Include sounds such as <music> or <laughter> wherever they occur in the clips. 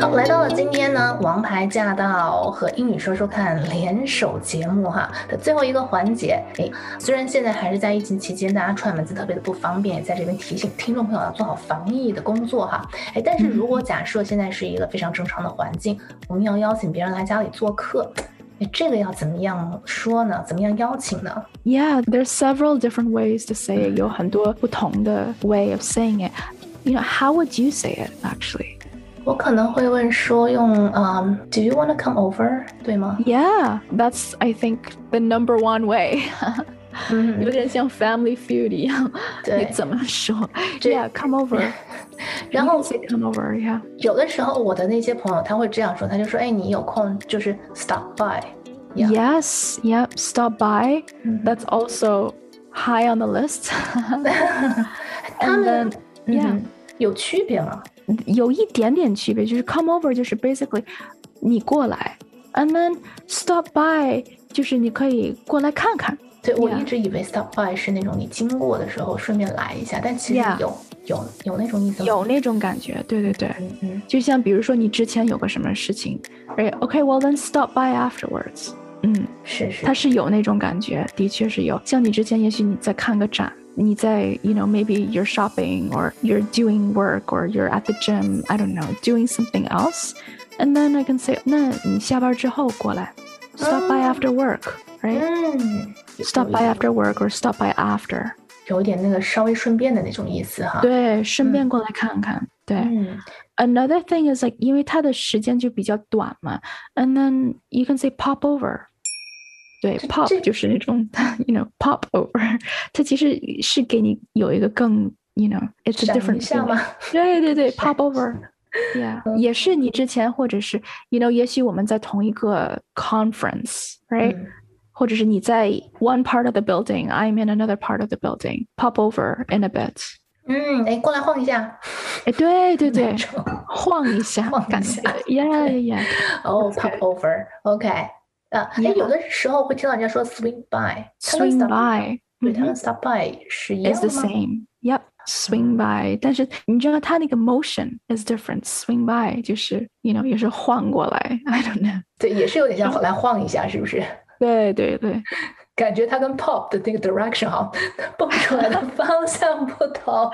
好，来到了今天呢，王牌驾到和英语说说看联手节目哈的最后一个环节。哎，虽然现在还是在疫情期间，大家串门子特别的不方便，在这边提醒听众朋友要做好防疫的工作哈。哎，但是如果假设现在是一个非常正常的环境，我们要邀请别人来家里做客。这个要怎么样说呢？怎么样邀请呢？Yeah, there's several different ways to say it. 有很多不同的 way of saying it. You know, how would you say it actually? 我可能会问说用嗯、um,，Do you want to come over？对吗？Yeah, that's I think the number one way <laughs> 有点像 Family Feud 一样，你怎么说？Yeah，come over。然后 come over，yeah。<laughs> 有的时候我的那些朋友他会这样说，他就说：“哎，你有空就是 stop by。” Yes, yep, stop by. That's also high on the list. <laughs> 他们 yeah 有区别吗？有一点点区别，就是 come over 就是 basically 你过来，and then stop by 就是你可以过来看看。对，我一直以为 stop by 是那种你经过的时候顺便来一下，但其实有有有那种意思，有那种感觉。对对对，嗯，就像比如说你之前有个什么事情，哎，OK，well then stop by afterwards。嗯，是是，它是有那种感觉，的确是有。像你之前，也许你在看个展。你在，you know, maybe you're shopping or you're doing work or you're at the gym, I don't know, doing something else. And then I can say, 那你下班之后过来，stop by after work, right? Stop by after work or stop by after. 有一点那个稍微顺便的那种意思哈。对，顺便过来看看。对。Another thing is like，因为它的时间就比较短嘛，and then you can say pop over。 对，pop 就是那种，you <laughs> know pop over，它其实是给你有一个更，you know，it's a different 像吗？对对对，pop over，yeah，也是你之前或者是，you <laughs> know，也许我们在同一个 conference，right，或者是你在 one part of the building，I'm in another part of the building，pop over in a bit。嗯，哎，过来晃一下。哎，对对对，晃一下，晃一下，yeah <laughs> yeah。哦，pop over，OK。 啊，哎，有的时候会听到人家说 swing by，swing by，对，它跟 stop by 是一样的吗？Is the same. Yep. Swing by，但是你知道它那个 motion is different. Swing by 就是，you know，<laughs> 也是晃过来。I don't know。对，也是有点像来晃一下，是不是？对对对，感觉它跟 <laughs> pop 的那个 direction 哈，蹦出来的方向不同。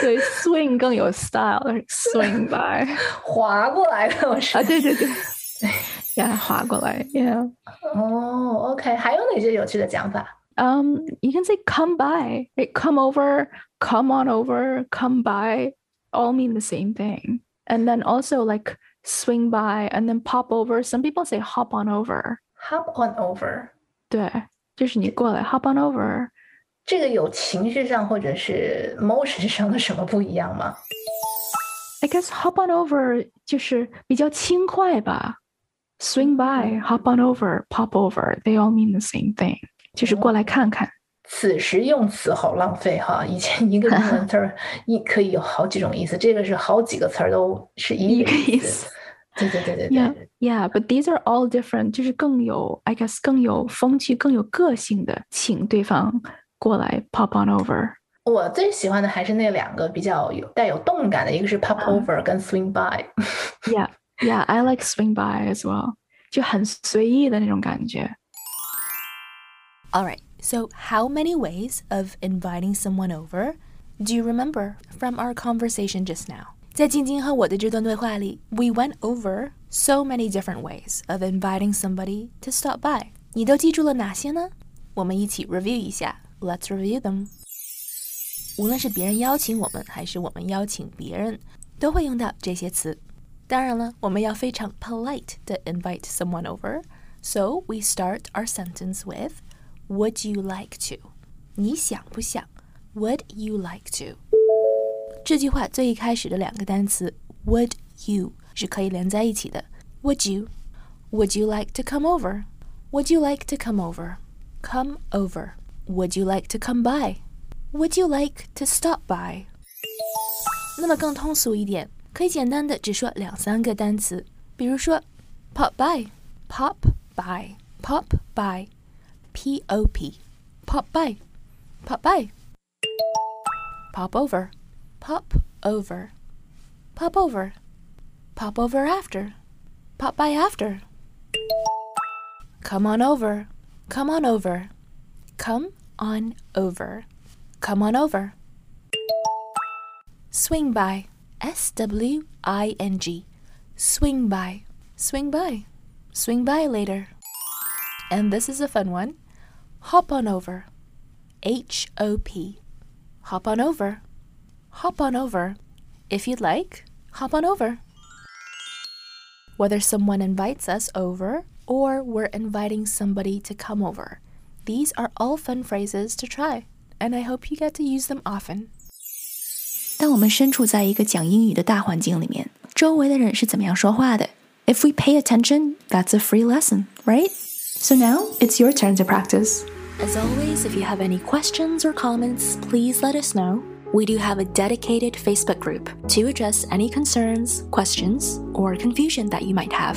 对，swing <laughs> 更有 style，swing by，滑过来的，我是啊，对对对。 yeah 划过来，yeah。哦，OK，还有哪些有趣的讲法？Um, you can say come by, right? come over, come on over, come by, all mean the same thing. And then also like swing by and then pop over. Some people say hop on over. Hop on over. 对，就是你过来 hop on over。这个有情绪上或者是 motion 上的什么不一样吗？I guess hop on over 就是比较轻快吧。 swing by, hop on over, pop over, they all mean the same thing，就是过来看看。此时用词好浪费哈！以前一个英文词儿一可以有好几种意思，这个是好几个词儿都是一个意思。对对对对对。Yeah, <laughs> yeah, but these are all different，就是更有，I guess 更有风趣、更有个性的，请对方过来 pop on over。我最喜欢的还是那两个比较有带有动感的，一个是 pop over 跟 swing by。Yeah. Yeah, I like swing by as well. 就很随意的那种感觉。All right, so how many ways of inviting someone over do you remember from our conversation just now? 在晶晶和我的这段对话里，we went over so many different ways of inviting somebody to stop by。你都记住了哪些呢？我们一起 review 一下。Let's review them。无论是别人邀请我们，还是我们邀请别人，都会用到这些词。 当然了，我们要非常 polite 的 invite someone over. So we start our sentence with Would you like to? 你想不想？Would you like to? 这句话最一开始的两个单词 Would you 是可以连在一起的。Would you? Would you like to come over? Would you like to come over? Come over. Would you like to come by? Would you like to stop by? 那么更通俗一点。 可以简单的只说两三个单词，比如说 pop by，pop by，pop by，p o p，pop by，pop by，pop over，pop over，pop over，pop over after，pop by after。Come on over, come on over, come on over, come on over. Swing by, S W I N G, swing by, swing by, swing by later. And this is a fun one. Hop on over, H O P, hop on over, hop on over. If you'd like, hop on over. Whether someone invites us over or we're inviting somebody to come over. These are all fun phrases to try, and I hope you get to use them often. 当我们身处在一个讲英语的大环境里面，周围的人是怎么样说话的？If we pay attention, that's a free lesson, right? So now it's your turn to practice. As always, if you have any questions or comments, please let us know. We do have a dedicated Facebook group to address any concerns, questions, or confusion that you might have.